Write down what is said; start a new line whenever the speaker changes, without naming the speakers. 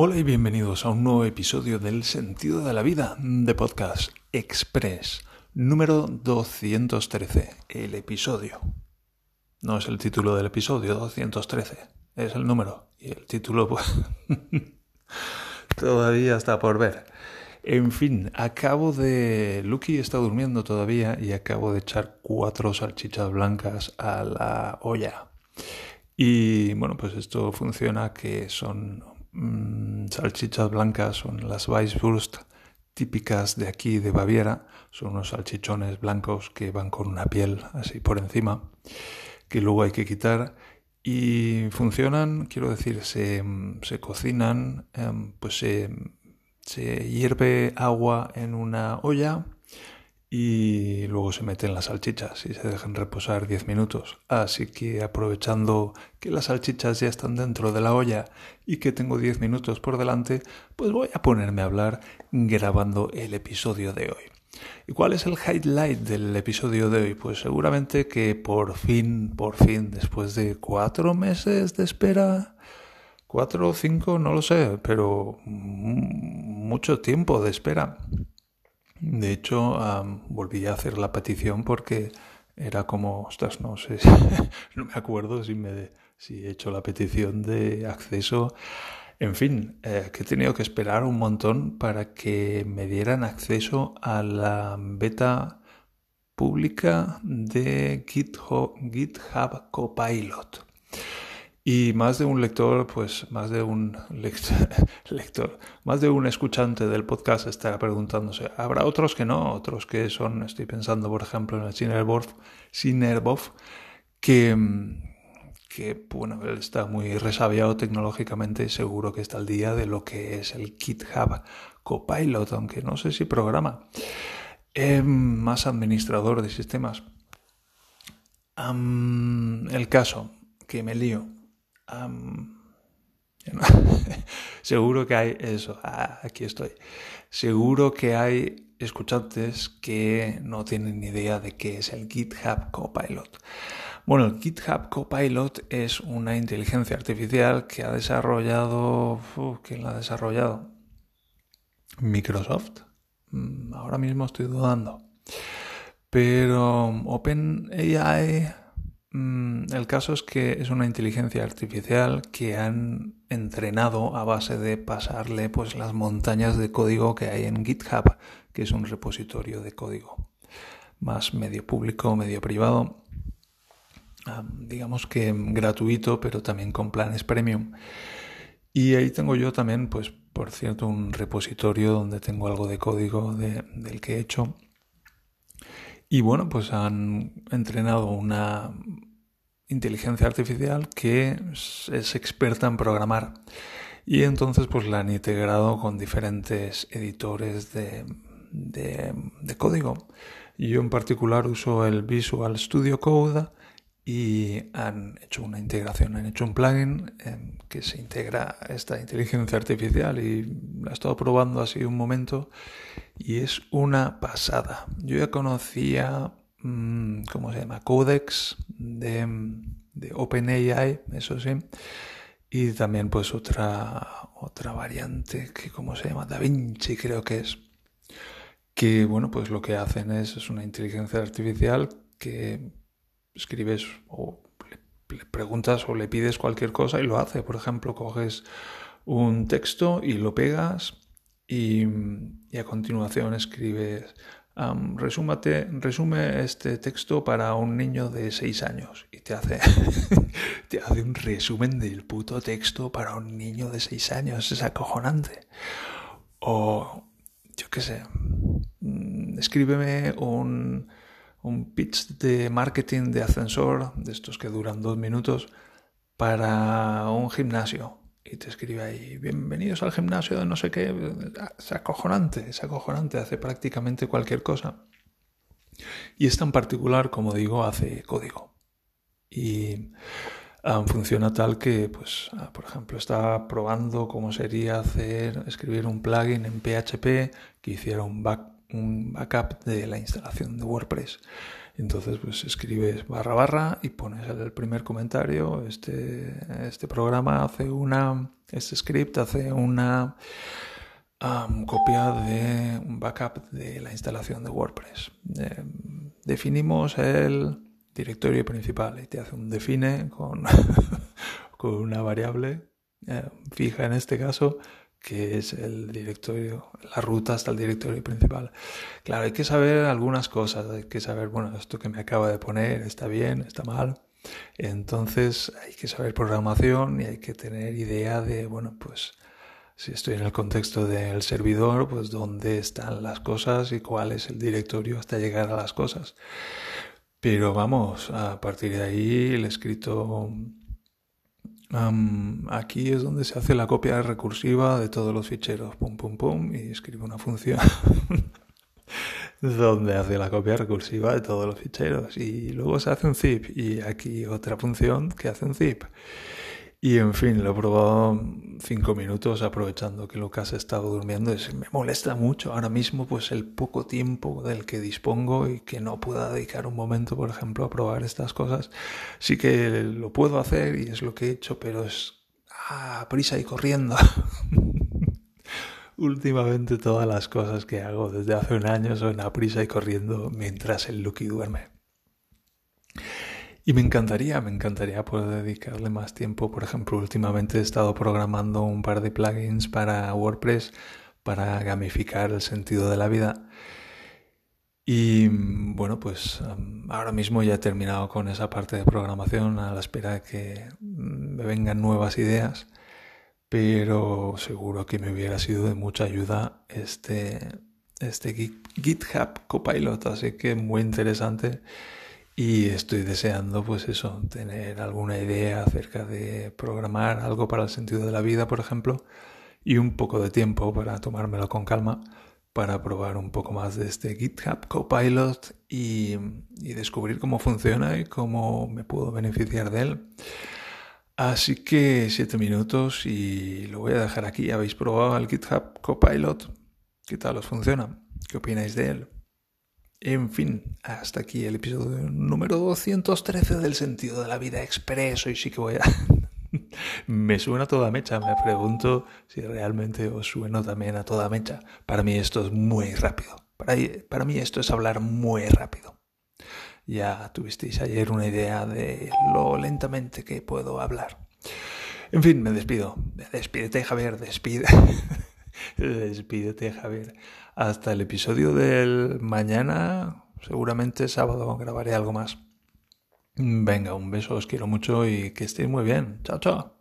Hola y bienvenidos a un nuevo episodio del Sentido de la Vida de Podcast Express, número 213, el episodio. No es el título del episodio 213, es el número. Y el título, pues, todavía está por ver. En fin, acabo de... Lucky está durmiendo todavía y acabo de echar cuatro salchichas blancas a la olla. Y bueno, pues esto funciona que son Mm, salchichas blancas son las Weisswurst típicas de aquí de Baviera. Son unos salchichones blancos que van con una piel así por encima, que luego hay que quitar. Y funcionan, quiero decir, se, se cocinan, em, pues se hierve agua en una olla y luego se meten las salchichas y se dejan reposar 10 minutos. Así que aprovechando que las salchichas ya están dentro de la olla y que tengo 10 minutos por delante, pues voy a ponerme a hablar grabando el episodio de hoy. ¿Y cuál es el highlight del episodio de hoy? Pues seguramente que por fin, por fin, después de cuatro meses de espera, cuatro o cinco, no lo sé, pero mucho tiempo de espera de hecho, volví a hacer la petición porque era como, ostras, no sé, no me acuerdo si, me, si he hecho la petición de acceso. En fin, eh, que he tenido que esperar un montón para que me dieran acceso a la beta pública de GitHub Copilot. Y más de un lector, pues más de un lector, más de un escuchante del podcast estará preguntándose. Habrá otros que no, otros que son, estoy pensando por ejemplo en el Sinerbov, que, que bueno, él está muy resabiado tecnológicamente y seguro que está al día de lo que es el GitHub Copilot, aunque no sé si programa. Eh, más administrador de sistemas. el caso, que me lío seguro que hay eso, ah, aquí estoy. Seguro que hay escuchantes que no tienen ni idea de qué es el GitHub Copilot. Bueno, el GitHub Copilot es una inteligencia artificial que ha desarrollado... ¿Quién la ha desarrollado? Microsoft. Mm, ahora mismo estoy dudando. Pero OpenAI Mm, el caso es que es una inteligencia artificial que han entrenado a base de pasarle pues las montañas de código que hay en GitHub, que es un repositorio de código más medio público, medio privado, digamos que gratuito, pero también con planes premium. Y ahí tengo yo también, pues por cierto, un repositorio donde tengo algo de código del que he hecho y bueno, pues han entrenado una inteligencia artificial que es experta en programar. Y entonces pues la han integrado con diferentes editores de, de, código. Yo en particular uso el Visual Studio Code y han hecho una integración, han hecho un plugin en que se integra esta inteligencia artificial y la he estado probando así un momento y es una pasada. Yo ya conocía, mm, ¿cómo se llama? Codex de, de OpenAI, eso sí, y también pues otra, otra variante que, ¿cómo se llama? DaVinci creo que es. Que bueno, pues lo que hacen es, es una inteligencia artificial que escribes o le, preguntas o le pides cualquier cosa y lo hace. Por ejemplo, coges un texto y lo pegas y, a continuación escribes resume este texto para un niño de 6 años y te hace, te hace un resumen del puto texto para un niño de 6 años. Es acojonante. O, yo qué sé, mm, escríbeme un, un pitch de marketing de ascensor, de estos que duran dos minutos, para un gimnasio. Y te escribe ahí, bienvenidos al gimnasio de no sé qué. Es acojonante, es acojonante, hace prácticamente cualquier cosa. Y esta en particular, como digo, hace código. Y ah, funciona tal que, pues, ah, por ejemplo, está probando cómo sería hacer, escribir un plugin en PHP que hiciera un backup de la instalación de WordPress. Entonces pues escribes barra barra y pones el primer comentario. Este, este programa hace una, este script hace una copia de un backup de la instalación de WordPress. Em, definimos el directorio principal y te hace un define con, con una variable eh, fija en este caso que es el directorio, la ruta hasta el directorio principal. Claro, hay que saber algunas cosas, hay que saber, bueno, esto que me acaba de poner está bien, está mal. Entonces hay que saber programación y hay que tener idea de, bueno, pues si estoy en el contexto del servidor, pues dónde están las cosas y cuál es el directorio hasta llegar a las cosas. Pero vamos, a partir de ahí el escrito aquí es donde se hace la copia recursiva de todos los ficheros, pum, pum, pum, y escribe una función donde hace la copia recursiva de todos los ficheros. Y luego se hace un zip, y aquí otra función que hace un zip. Y en fin, lo he probado cinco minutos aprovechando que Lucas estaba durmiendo. Y me molesta mucho ahora mismo pues el poco tiempo del que dispongo y que no pueda dedicar un momento, por ejemplo, a probar estas cosas. Sí que lo puedo hacer y es lo que he hecho, pero es a prisa y corriendo. Últimamente todas las cosas que hago desde hace un año son a prisa y corriendo mientras el Lucky duerme. Y me encantaría, me encantaría poder dedicarle más tiempo. Por ejemplo, últimamente he estado programando un par de plugins para WordPress para gamificar el sentido de la vida. Y bueno, pues ahora mismo ya he terminado con esa parte de programación a la espera de que mm, me vengan nuevas ideas. Pero seguro que me hubiera sido de mucha ayuda este, este GitHub Copilot. Así que muy interesante. Y estoy deseando, pues eso, tener alguna idea acerca de programar algo para el sentido de la vida, por ejemplo, y un poco de tiempo para tomármelo con calma, para probar un poco más de este GitHub Copilot y, y descubrir cómo funciona y cómo me puedo beneficiar de él. Así que siete minutos y lo voy a dejar aquí. ¿Habéis probado el GitHub Copilot? ¿Qué tal os funciona? ¿Qué opináis de él? En fin, hasta aquí el episodio número 213 del sentido de la vida expreso y sí que voy a... me suena toda mecha, me pregunto si realmente os sueno también a toda mecha. Para mí esto es muy rápido, para, para mí esto es hablar muy rápido. Ya tuvisteis ayer una idea de lo lentamente que puedo hablar. En fin, me despido. Despídete, Javier, despide. Despídete, Javier. Hasta el episodio del mañana, seguramente sábado, grabaré algo más. Venga, un beso, os quiero mucho y que estéis muy bien. Chao, chao.